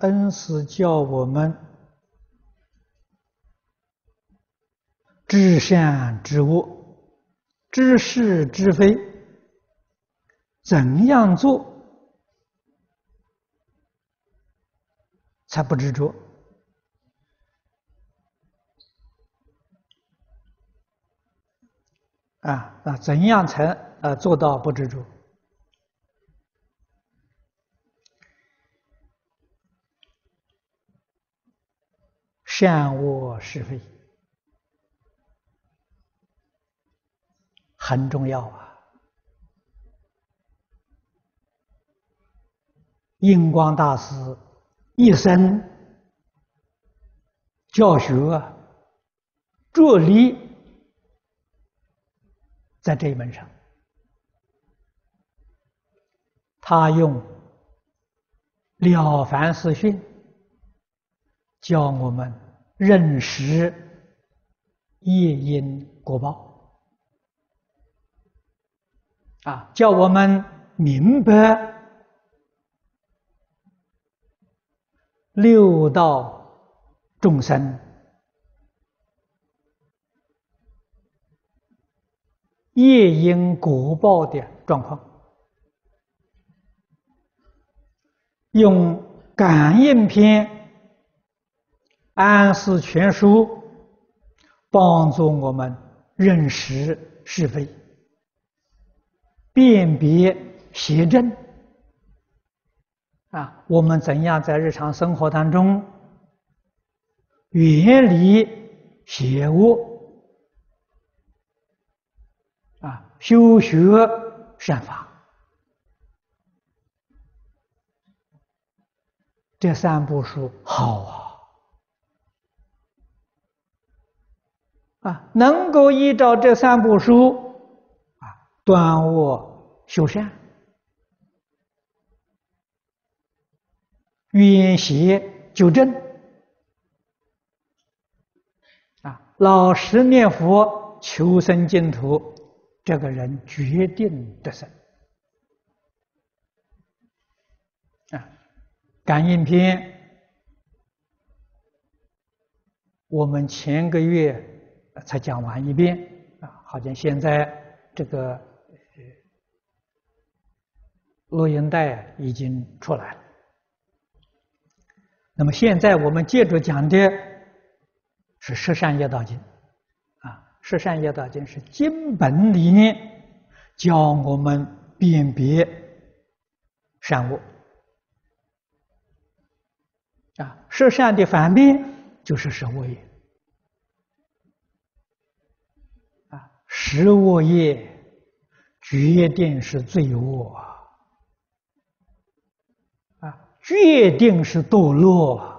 恩师教我们知善知恶，知是知非，怎样做才不执着？啊啊，怎样才呃做到不执着？善恶是非很重要啊！印光大师一生教学着力在这一门上，他用《了凡四训》教我们。认识业因果报啊，叫我们明白六道众生业因果报的状况，用感应篇。安世全书帮助我们认识是非，辨别邪正。啊，我们怎样在日常生活当中远离邪恶？啊，修学善法，这三部书好啊！啊，能够依照这三部书，啊，断恶修善，远邪救正，啊，老实念佛求生净土，这个人决定得生。啊，感应篇，我们前个月。才讲完一遍啊，好像现在这个录音带已经出来了。那么现在我们接着讲的是《十善业道经》啊，《十善业道经》是经本里面教我们辨别善恶啊，十善的反面就是十恶业。十恶业决定是罪恶啊，决定是堕落。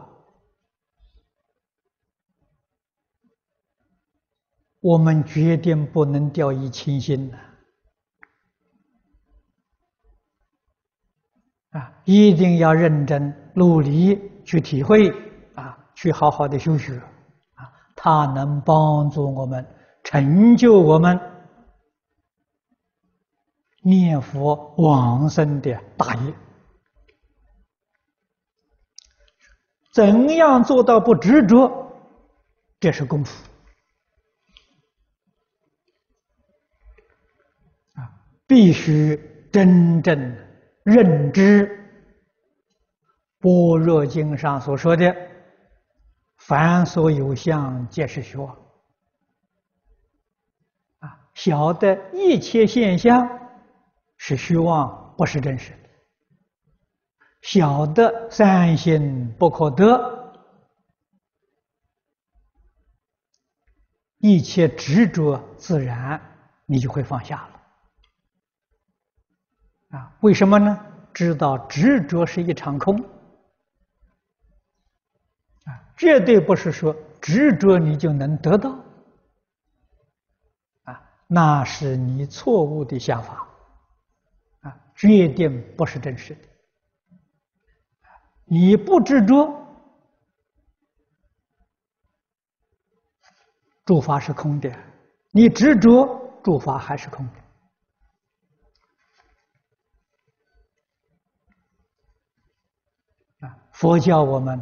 我们决定不能掉以轻心呐！啊，一定要认真努力去体会啊，去好好的修学啊，它能帮助我们。成就我们念佛往生的大业，怎样做到不执着？这是功夫啊！必须真正认知《般若经》上所说的“凡所有相，皆是虚妄”。晓得一切现象是虚妄，不是真实的。晓得三心不可得，一切执着自然你就会放下了。啊，为什么呢？知道执着是一场空。啊，绝对不是说执着你就能得到。那是你错误的想法，啊，决定不是真实的。你不执着，诸法是空的；你执着，诸法还是空的。啊，佛教我们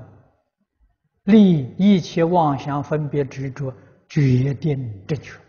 离一切妄想分别执着决定正确。